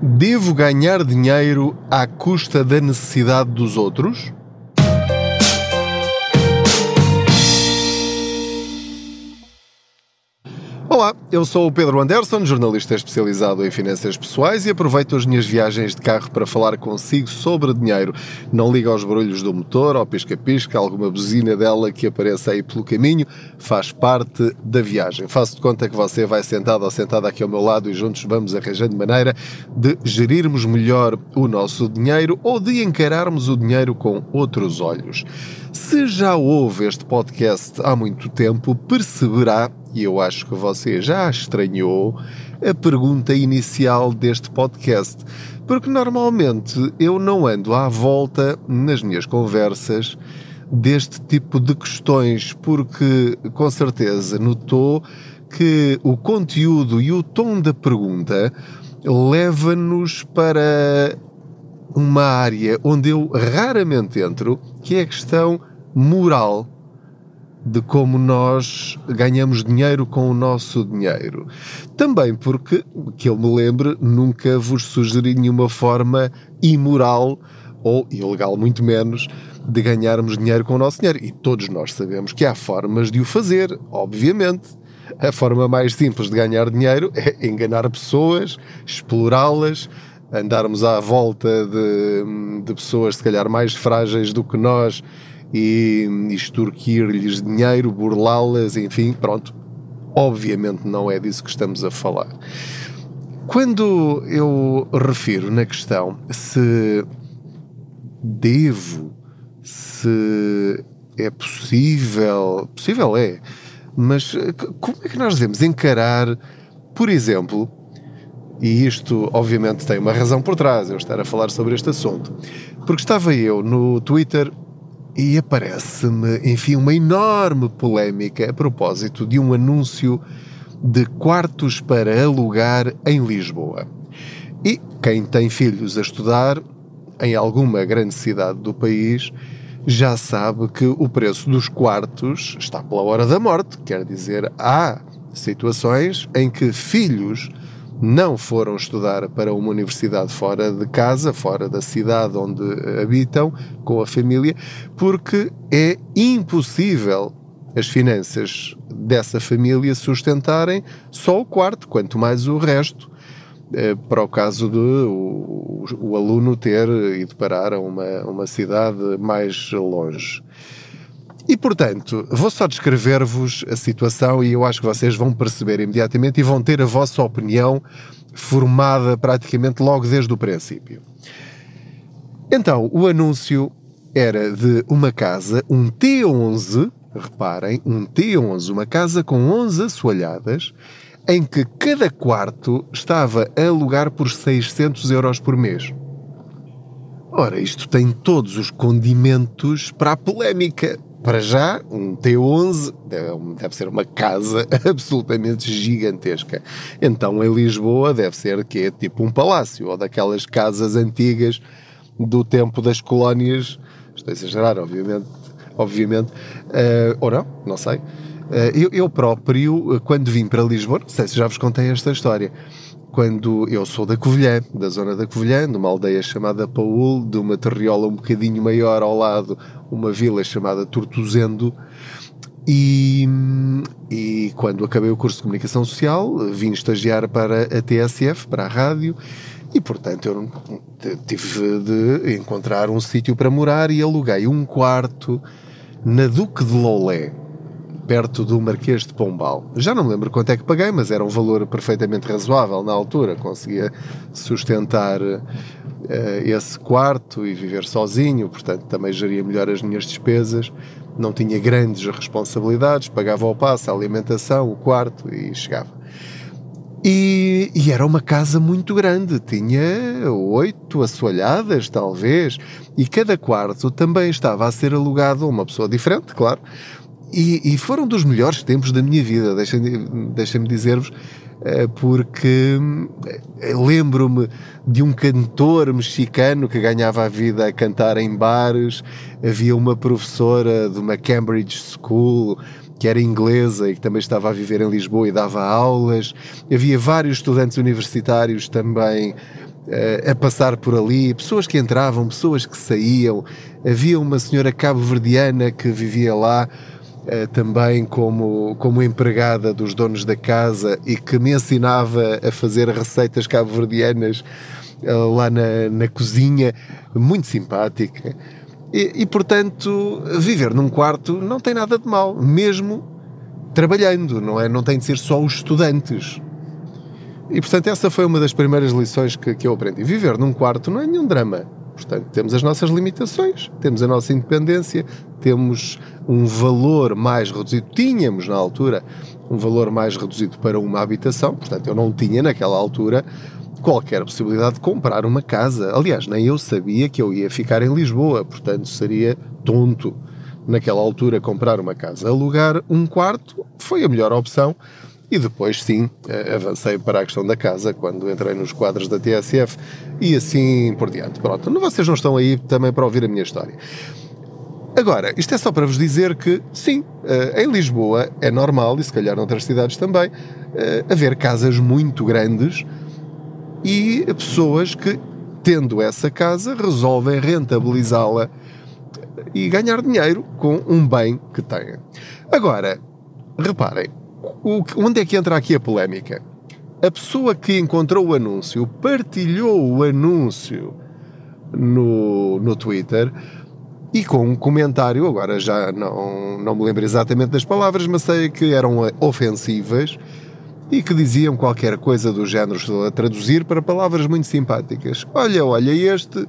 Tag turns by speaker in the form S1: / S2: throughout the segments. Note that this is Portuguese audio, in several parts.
S1: Devo ganhar dinheiro à custa da necessidade dos outros? Olá, eu sou o Pedro Anderson, jornalista especializado em finanças pessoais e aproveito as minhas viagens de carro para falar consigo sobre dinheiro. Não liga aos barulhos do motor, ao pisca-pisca, alguma buzina dela que apareça aí pelo caminho, faz parte da viagem. Faço de conta que você vai sentado ou sentada aqui ao meu lado e juntos vamos arranjando maneira de gerirmos melhor o nosso dinheiro ou de encararmos o dinheiro com outros olhos. Se já ouve este podcast há muito tempo, perceberá e eu acho que você já estranhou a pergunta inicial deste podcast, porque normalmente eu não ando à volta nas minhas conversas deste tipo de questões, porque com certeza notou que o conteúdo e o tom da pergunta leva-nos para uma área onde eu raramente entro, que é a questão moral de como nós ganhamos dinheiro com o nosso dinheiro. Também porque, que eu me lembre, nunca vos sugeri nenhuma forma imoral ou ilegal, muito menos, de ganharmos dinheiro com o nosso dinheiro. E todos nós sabemos que há formas de o fazer, obviamente. A forma mais simples de ganhar dinheiro é enganar pessoas, explorá-las, andarmos à volta de, de pessoas, se calhar, mais frágeis do que nós e extorquir-lhes dinheiro, burlá-las, enfim, pronto. Obviamente não é disso que estamos a falar. Quando eu refiro na questão se devo, se é possível, possível é, mas como é que nós devemos encarar, por exemplo, e isto obviamente tem uma razão por trás, eu estar a falar sobre este assunto, porque estava eu no Twitter e aparece-me, enfim, uma enorme polémica a propósito de um anúncio de quartos para alugar em Lisboa. E quem tem filhos a estudar em alguma grande cidade do país já sabe que o preço dos quartos está pela hora da morte, quer dizer, há situações em que filhos não foram estudar para uma universidade fora de casa, fora da cidade onde habitam, com a família, porque é impossível as finanças dessa família sustentarem só o quarto, quanto mais o resto, eh, para o caso de o, o aluno ter ido parar a uma, uma cidade mais longe. E, portanto, vou só descrever-vos a situação e eu acho que vocês vão perceber imediatamente e vão ter a vossa opinião formada praticamente logo desde o princípio. Então, o anúncio era de uma casa, um T11, reparem, um T11, uma casa com 11 assoalhadas, em que cada quarto estava a alugar por 600 euros por mês. Ora, isto tem todos os condimentos para a polémica, para já, um T11 deve ser uma casa absolutamente gigantesca. Então, em Lisboa, deve ser que é tipo um palácio, ou daquelas casas antigas do tempo das colónias. Estou a exagerar, obviamente. Obviamente. Uh, ou não, não sei. Uh, eu, eu próprio, quando vim para Lisboa, não sei se já vos contei esta história quando eu sou da Covilhã, da zona da Covilhã, numa aldeia chamada Paul, de uma terriola um bocadinho maior ao lado, uma vila chamada Tortuzendo, e, e, quando acabei o curso de Comunicação Social, vim estagiar para a TSF, para a rádio, e portanto eu tive de encontrar um sítio para morar e aluguei um quarto na Duque de Loulé, perto do Marquês de Pombal. Já não me lembro quanto é que paguei, mas era um valor perfeitamente razoável na altura. Conseguia sustentar uh, esse quarto e viver sozinho, portanto também geria melhor as minhas despesas. Não tinha grandes responsabilidades, pagava o passo, a alimentação, o quarto e chegava. E, e, era uma casa muito grande, tinha oito assoalhadas, talvez, e cada quarto também estava a ser alugado a uma pessoa diferente, claro, e, e, foram dos melhores tempos da minha vida, deixem-me deixem dizer-vos, eh, porque eh, lembro-me de um cantor mexicano que ganhava a vida a cantar em bares, havia uma professora de uma Cambridge School que era inglesa e que também estava a viver em Lisboa e dava aulas, havia vários estudantes universitários também a passar por ali, pessoas que entravam, pessoas que saíam. Havia uma senhora cabo-verdiana que vivia lá eh, também como, como empregada dos donos da casa e que me ensinava a fazer receitas cabo-verdianas eh, lá na, na cozinha, muito simpática. E, e, portanto, viver num quarto não tem nada de mal, mesmo trabalhando, não é? Não tem de ser só os estudantes. E portanto, essa foi uma das primeiras lições que, que eu aprendi. Viver num quarto não é nenhum drama. Portanto, temos as nossas limitações, temos a nossa independência, temos um valor mais reduzido. Tínhamos na altura um valor mais reduzido para uma habitação, portanto, eu não tinha naquela altura qualquer possibilidade de comprar uma casa. Aliás, nem eu sabia que eu ia ficar em Lisboa, portanto, seria tonto naquela altura comprar uma casa. Alugar um quarto foi a melhor opção e depois, sim, eh, avancei para a questão da casa quando entrei nos quadros da TSF e assim por diante. Pronto, vocês não estão aí também para ouvir a minha história. Agora, isto é só para vos dizer que, sim, eh, em Lisboa é normal, e se calhar noutras cidades também, eh, haver casas muito grandes e pessoas que, tendo essa casa, resolvem rentabilizá-la e ganhar dinheiro com um bem que têm. Agora, reparem, o, onde é que entra aqui a polémica? A pessoa que encontrou o anúncio partilhou o anúncio no, no Twitter e com um comentário, agora já não, não me lembro exatamente das palavras, mas sei que eram ofensivas e que diziam qualquer coisa do género, estou a traduzir para palavras muito simpáticas. Olha, olha, este,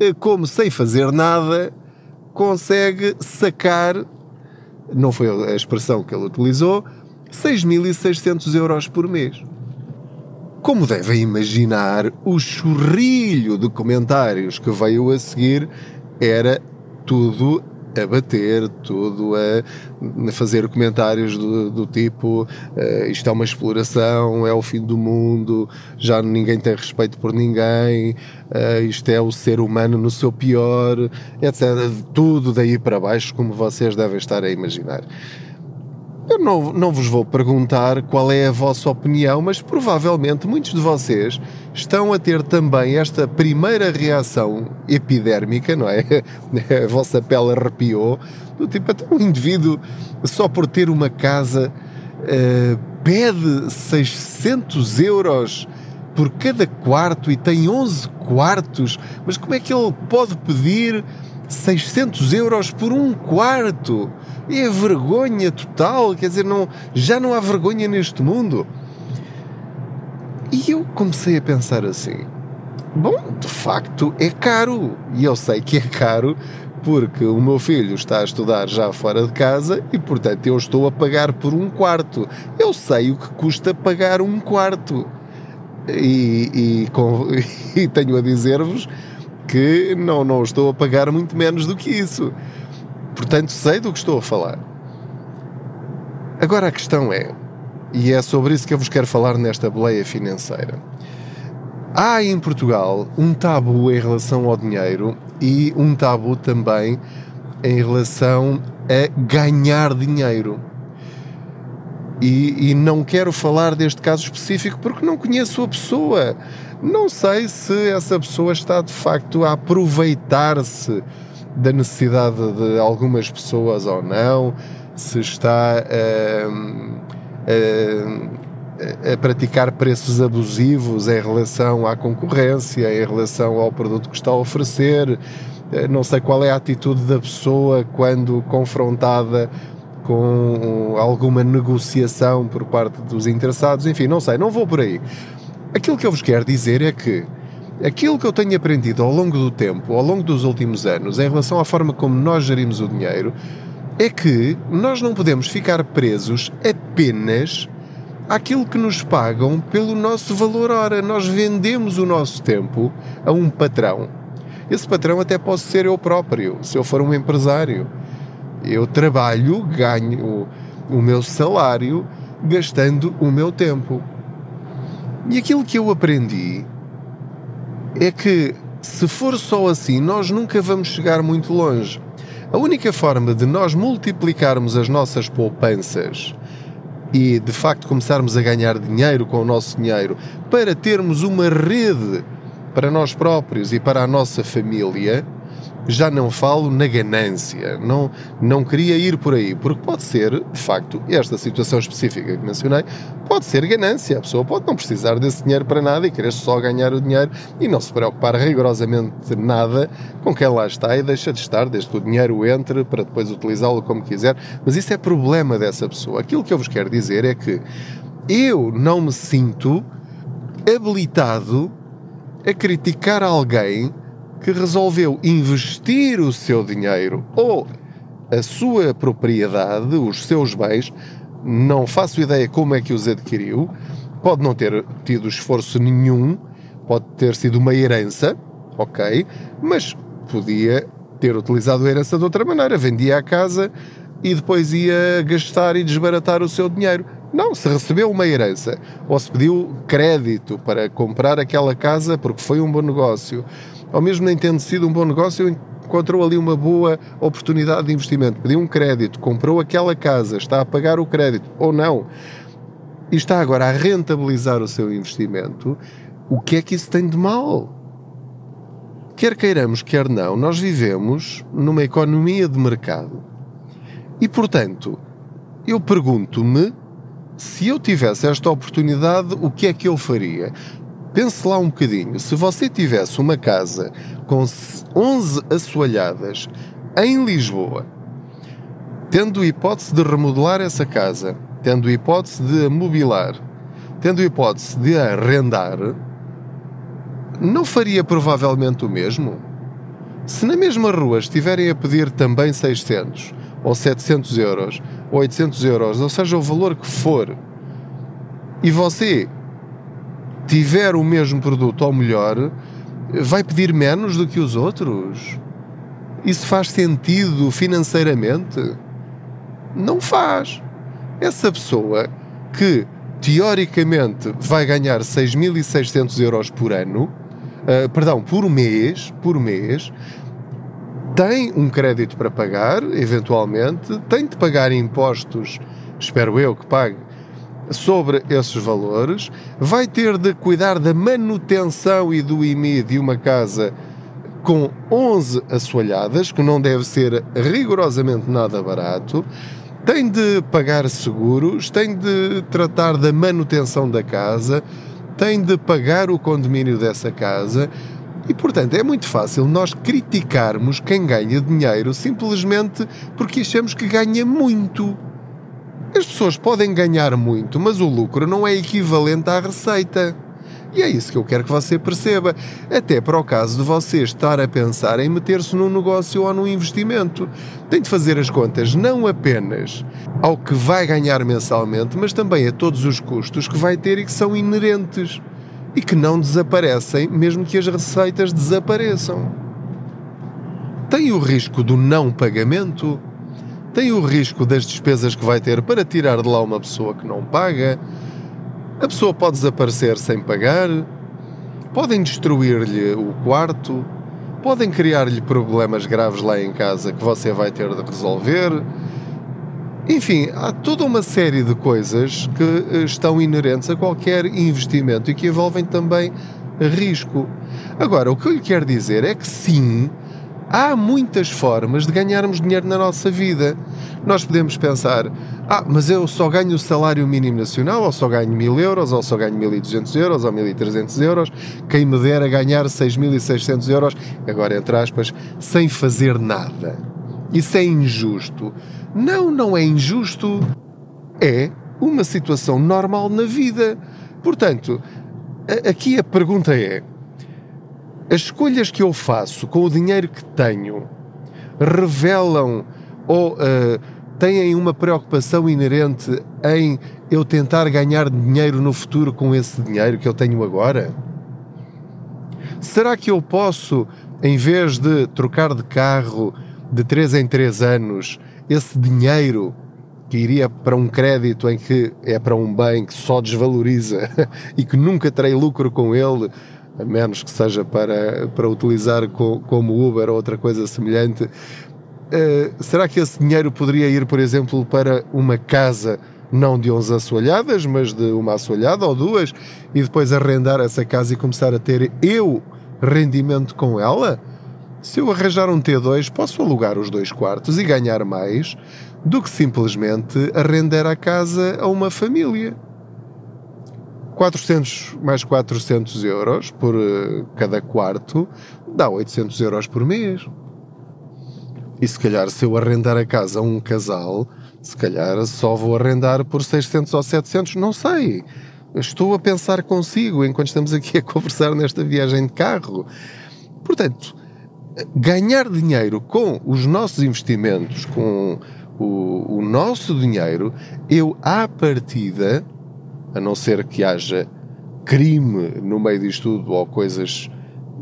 S1: eh, como sem fazer nada, consegue sacar, não foi a expressão que ele utilizou, 6.600 euros por mês. Como devem imaginar, o churrilho de comentários que veio a seguir era tudo a bater, tudo a fazer comentários do, do tipo uh, isto é uma exploração, é o fim do mundo, já ninguém tem respeito por ninguém, uh, isto é o ser humano no seu pior, etc. Tudo daí para baixo, como vocês devem estar a imaginar. Não, não vos vou perguntar qual é a vossa opinião, mas provavelmente muitos de vocês estão a ter também esta primeira reação epidérmica, não é? A vossa pele arrepiou, do tipo, até um indivíduo, só por ter uma casa, uh, pede 600 euros por cada quarto e tem 11 quartos, mas como é que ele pode pedir 600 euros por um quarto? É vergonha total, quer dizer, não, já não há vergonha neste mundo. E eu comecei a pensar assim: bom, de facto é caro. E eu sei que é caro porque o meu filho está a estudar já fora de casa e, portanto, eu estou a pagar por um quarto. Eu sei o que custa pagar um quarto. E, e, com, e tenho a dizer-vos que não, não estou a pagar muito menos do que isso. Portanto, sei do que estou a falar. Agora a questão é, e é sobre isso que eu vos quero falar nesta boleia financeira. Há em Portugal um tabu em relação ao dinheiro e um tabu também em relação a ganhar dinheiro. E, e, não quero falar deste caso específico porque não conheço a pessoa. Não sei se essa pessoa está de facto a aproveitar-se da necessidade de algumas pessoas ou não, se está a, a, a, praticar preços abusivos em relação à concorrência, em relação ao produto que está a oferecer. Eh, não sei qual é a atitude da pessoa quando confrontada com alguma negociação por parte dos interessados, enfim, não sei, não vou por aí. Aquilo que eu vos quero dizer é que Aquilo que eu tenho aprendido ao longo do tempo, ao longo dos últimos anos, em relação à forma como nós gerimos o dinheiro, é que nós não podemos ficar presos apenas àquilo que nos pagam pelo nosso valor hora. Nós vendemos o nosso tempo a um patrão. Esse patrão até pode ser eu próprio, se eu for um empresário. Eu trabalho, ganho o meu salário gastando o meu tempo. E aquilo que eu aprendi é que se for só assim, nós nunca vamos chegar muito longe. A única forma de nós multiplicarmos as nossas poupanças e de facto começarmos a ganhar dinheiro com o nosso dinheiro para termos uma rede para nós próprios e para a nossa família, já não falo na ganância, não, não queria ir por aí, porque pode ser, de facto, esta situação específica que mencionei, pode ser ganância. A pessoa pode não precisar desse dinheiro para nada e querer só ganhar o dinheiro e não se preocupar rigorosamente nada com quem lá está e deixa de estar, desde que o dinheiro entre para depois utilizá-lo como quiser. Mas isso é problema dessa pessoa. Aquilo que eu vos quero dizer é que eu não me sinto habilitado a criticar alguém que resolveu investir o seu dinheiro ou a sua propriedade, os seus bens, não faço ideia como é que os adquiriu, pode não ter tido esforço nenhum, pode ter sido uma herança, ok, mas podia ter utilizado a herança de outra maneira, vendia a casa e depois ia gastar e desbaratar o seu dinheiro. Não, se recebeu uma herança ou se pediu crédito para comprar aquela casa porque foi um bom negócio ou mesmo nem tendo sido um bom negócio, encontrou ali uma boa oportunidade de investimento, pediu um crédito, comprou aquela casa, está a pagar o crédito ou não, e está agora a rentabilizar o seu investimento, o que é que isso tem de mal? Quer queiramos, quer não, nós vivemos numa economia de mercado. E, portanto, eu pergunto-me se eu tivesse esta oportunidade, o que é que eu faria? Pense lá um bocadinho. Se você tivesse uma casa com 11 assoalhadas em Lisboa, tendo hipótese de remodelar essa casa, tendo hipótese de mobilar, tendo hipótese de arrendar, não faria provavelmente o mesmo? Se na mesma rua estiverem a pedir também 600 ou 700 euros, ou 800 euros, ou seja, o valor que for, e você tiver o mesmo produto ou melhor, vai pedir menos do que os outros? Isso faz sentido financeiramente? Não faz. Essa pessoa que teoricamente vai ganhar 6.600 euros por ano, uh, perdão, por mês, por mês, tem um crédito para pagar, eventualmente, tem de pagar impostos, espero eu que pague, sobre esses valores, vai ter de cuidar da manutenção e do IMI de uma casa com 11 assoalhadas, que não deve ser rigorosamente nada barato, tem de pagar seguros, tem de tratar da manutenção da casa, tem de pagar o condomínio dessa casa. E, portanto, é muito fácil nós criticarmos quem ganha dinheiro simplesmente porque achamos que ganha muito. As pessoas podem ganhar muito, mas o lucro não é equivalente à receita. E é isso que eu quero que você perceba. Até para o caso de você estar a pensar em meter-se num negócio ou num investimento. Tem de fazer as contas não apenas ao que vai ganhar mensalmente, mas também a todos os custos que vai ter e que são inerentes. E que não desaparecem, mesmo que as receitas desapareçam. Tem o risco do não pagamento tem o risco das despesas que vai ter para tirar de lá uma pessoa que não paga. A pessoa pode desaparecer sem pagar, podem destruir-lhe o quarto, podem criar-lhe problemas graves lá em casa que você vai ter de resolver. Enfim, há toda uma série de coisas que eh, estão inerentes a qualquer investimento e que envolvem também risco. Agora, o que eu lhe quero dizer é que sim, Há muitas formas de ganharmos dinheiro na nossa vida. Nós podemos pensar, ah, mas eu só ganho o salário mínimo nacional, ou só ganho mil euros, ou só ganho 1.200 euros, ou 1.300 euros, quem me dera ganhar 6.600 euros, agora entre aspas, sem fazer nada. Isso é injusto. Não, não é injusto. É uma situação normal na vida. Portanto, aqui a pergunta é: as escolhas que eu faço com o dinheiro que tenho revelam ou uh, têm uma preocupação inerente em eu tentar ganhar dinheiro no futuro com esse dinheiro que eu tenho agora? Será que eu posso, em vez de trocar de carro de 3 em 3 anos, esse dinheiro que iria para um crédito em que é para um bem que só desvaloriza e que nunca terei lucro com ele, a menos que seja para, para utilizar co, como Uber ou outra coisa semelhante, uh, será que esse dinheiro poderia ir, por exemplo, para uma casa não de 11 assoalhadas, mas de uma assoalhada ou duas, e depois arrendar essa casa e começar a ter eu rendimento com ela? Se eu arranjar um T2, posso alugar os dois quartos e ganhar mais do que simplesmente arrendar a casa a uma família. 400 mais 400 euros por uh, cada quarto dá 800 euros por mês. E se calhar, se eu arrendar a casa a um casal, se calhar só vou arrendar por 600 ou 700, não sei. Estou a pensar consigo enquanto estamos aqui a conversar nesta viagem de carro. Portanto, ganhar dinheiro com os nossos investimentos, com o, o nosso dinheiro, eu, à partida, a não ser que haja crime no meio disto tudo ou coisas,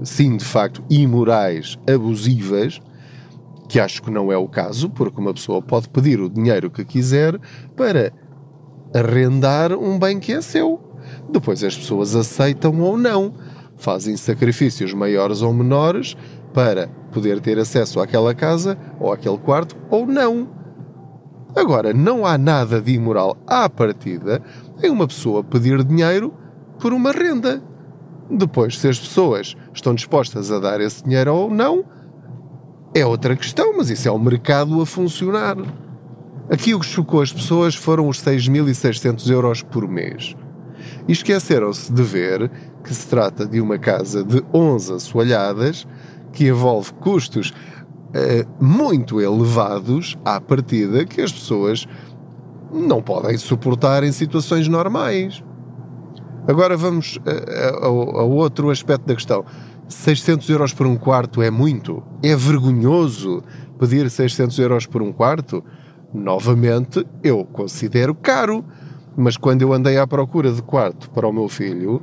S1: sim, de facto, imorais, abusivas, que acho que não é o caso, porque uma pessoa pode pedir o dinheiro que quiser para arrendar um bem que é seu. Depois as pessoas aceitam ou não, fazem sacrifícios maiores ou menores para poder ter acesso àquela casa ou àquele quarto ou não. Agora, não há nada de imoral à partida em uma pessoa pedir dinheiro por uma renda. Depois, se as pessoas estão dispostas a dar esse dinheiro ou não, é outra questão, mas isso é o mercado a funcionar. Aqui o que chocou as pessoas foram os 6.600 euros por mês. E esqueceram-se de ver que se trata de uma casa de 11 assoalhadas que envolve custos uh, muito elevados à partida que as pessoas não podem suportar em situações normais. Agora vamos a, a, a outro aspecto da questão. 600 euros por um quarto é muito? É vergonhoso pedir 600 euros por um quarto? Novamente, eu considero caro. Mas quando eu andei à procura de quarto para o meu filho,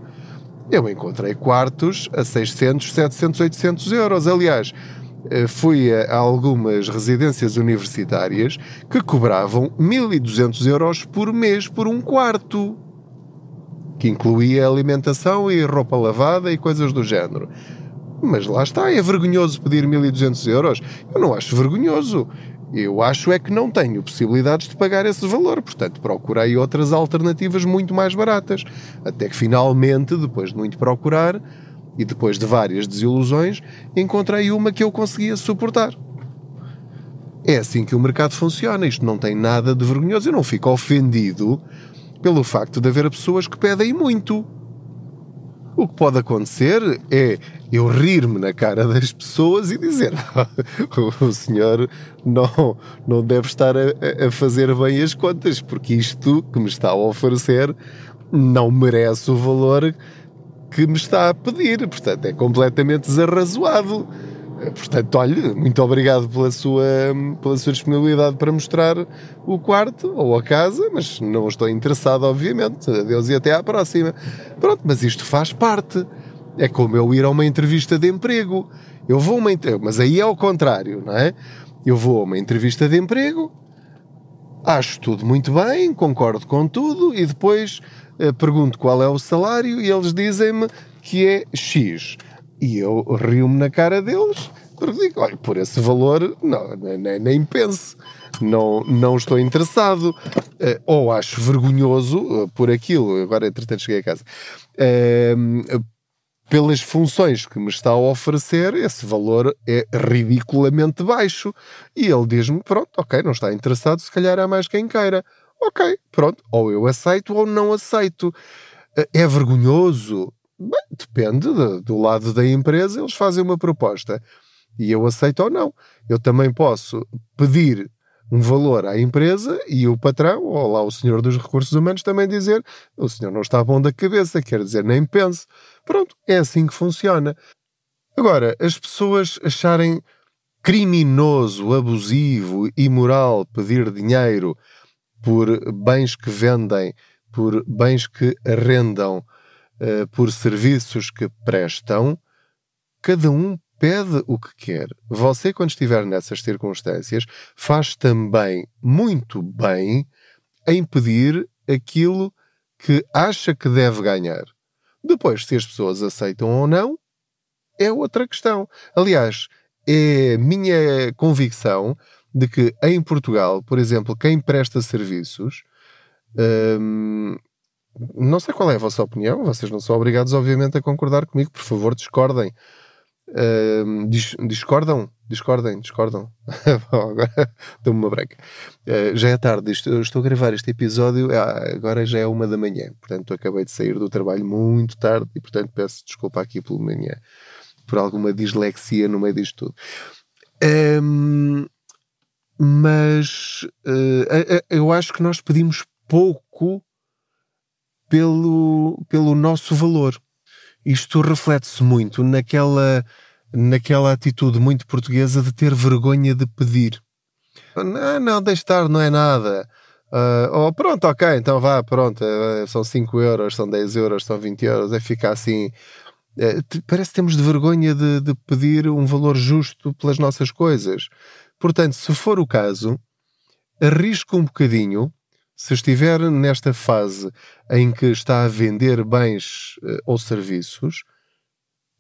S1: eu encontrei quartos a 600, 700, 800 euros. Aliás, eh, fui a algumas residências universitárias que cobravam 1200 euros por mês por um quarto, que incluía alimentação e roupa lavada e coisas do género. Mas lá está, é vergonhoso pedir 1200 euros. Eu não acho vergonhoso. Eu acho é que não tenho possibilidades de pagar esse valor, portanto procurei outras alternativas muito mais baratas. Até que finalmente, depois de muito procurar e depois de várias desilusões, encontrei uma que eu conseguia suportar. É assim que o mercado funciona. Isto não tem nada de vergonhoso. Eu não fico ofendido pelo facto de haver pessoas que pedem muito. O que pode acontecer é eu rir-me na cara das pessoas e dizer o senhor não, não deve estar a, a, fazer bem as contas, porque isto que me está a oferecer não merece o valor que me está a pedir. Portanto, é completamente desarrazoado. Portanto, olha, muito obrigado pela sua, pela sua disponibilidade para mostrar o quarto ou a casa, mas não estou interessado, obviamente. Adeus e até à próxima. Pronto, mas isto faz parte. É como eu ir a uma entrevista de emprego. Eu vou uma mas aí é ao contrário, não é? Eu vou a uma entrevista de emprego, acho tudo muito bem, concordo com tudo e depois pergunto qual é o salário e eles dizem-me que é X. E eu rio-me na cara deles, porque digo, olha, por esse valor, não, nem, nem pense. Não, não estou interessado. Uh, ou acho vergonhoso uh, por aquilo. Agora, entretanto, cheguei a casa. Uh, pelas funções que me está a oferecer, esse valor é ridiculamente baixo. E ele diz-me: pronto, ok, não está interessado, se calhar há mais quem queira. Ok, pronto, ou eu aceito ou não aceito. É vergonhoso? Bem, depende de, do lado da empresa, eles fazem uma proposta e eu aceito ou não. Eu também posso pedir um valor à empresa e o patrão, ou lá o senhor dos recursos humanos, também dizer o senhor não está bom da cabeça, quer dizer, nem pense. Pronto, é assim que funciona. Agora, as pessoas acharem criminoso, abusivo, imoral pedir dinheiro por bens que vendem, por bens que arrendam, uh, por serviços que prestam, cada um pede o que quer. Você, quando estiver nessas circunstâncias, faz também muito bem em pedir aquilo que acha que deve ganhar. Depois, se as pessoas aceitam ou não, é outra questão. Aliás, é minha convicção de que em Portugal, por exemplo, quem presta serviços hum, não sei qual é a vossa opinião, vocês não são obrigados, obviamente, a concordar comigo, por favor, discordem. Uh, dis discordam? Discordem, discordam. Agora dou-me uma breca. Uh, já é tarde, estou, estou a gravar este episódio, ah, agora já é uma da manhã, portanto acabei de sair do trabalho muito tarde e portanto peço desculpa aqui pelo manhã, por alguma dislexia no meio disto tudo. Um, mas uh, eu acho que nós pedimos pouco pelo, pelo nosso valor. Isto reflete-se muito naquela, naquela atitude muito portuguesa de ter vergonha de pedir. Não, não, deixe estar, não é nada. Uh, oh, pronto, ok, então vá, pronto, uh, são 5 euros, são 10 euros, são 20 euros, é ficar assim. Uh, parece que temos de vergonha de, de pedir um valor justo pelas nossas coisas. Portanto, se for o caso, arrisco um bocadinho se estiver nesta fase em que está a vender bens uh, ou serviços,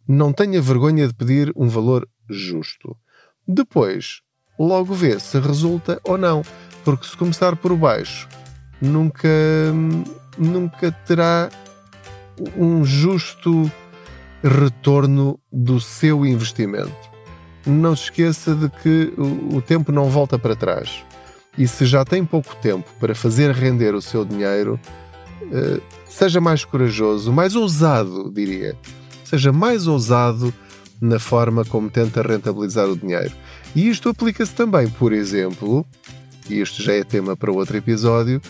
S1: não tenha vergonha de pedir um valor justo. Depois, logo vê se resulta ou não, porque se começar por baixo, nunca, nunca terá um justo retorno do seu investimento. Não se esqueça de que o tempo não volta para trás. E se já tem pouco tempo para fazer render o seu dinheiro, uh, seja mais corajoso, mais ousado, diria. Seja mais ousado na forma como tenta rentabilizar o dinheiro. E isto aplica-se também, por exemplo, e isto já é tema para outro episódio,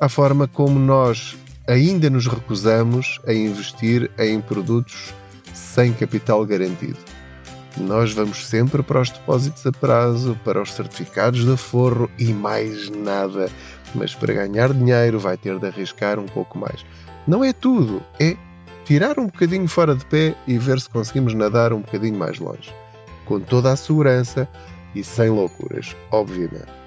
S1: à forma como nós ainda nos recusamos a investir em produtos sem capital garantido. Nós vamos sempre para os depósitos a prazo, para os certificados de aforro e mais nada. Mas para ganhar dinheiro vai ter de arriscar um pouco mais. Não é tudo, é tirar um bocadinho fora de pé e ver se conseguimos nadar um bocadinho mais longe. Com toda a segurança e sem loucuras, obviamente.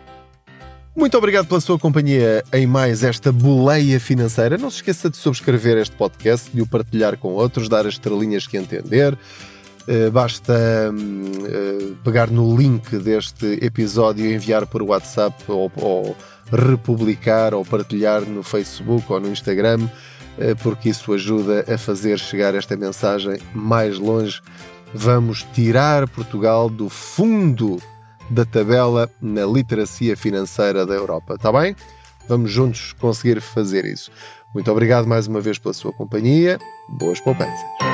S1: Muito obrigado pela sua companhia em mais esta boleia financeira. Não se esqueça de subscrever este podcast, de o partilhar com outros, dar as estrelinhas que entender. Eh, basta uh, pegar no link deste episódio e enviar por WhatsApp ou, ou, republicar ou partilhar no Facebook ou no Instagram, uh, porque isso ajuda a fazer chegar esta mensagem mais longe. Vamos tirar Portugal do fundo da tabela na literacia financeira da Europa, está bem? Vamos juntos conseguir fazer isso. Muito obrigado mais uma vez pela sua companhia. Boas poupanças.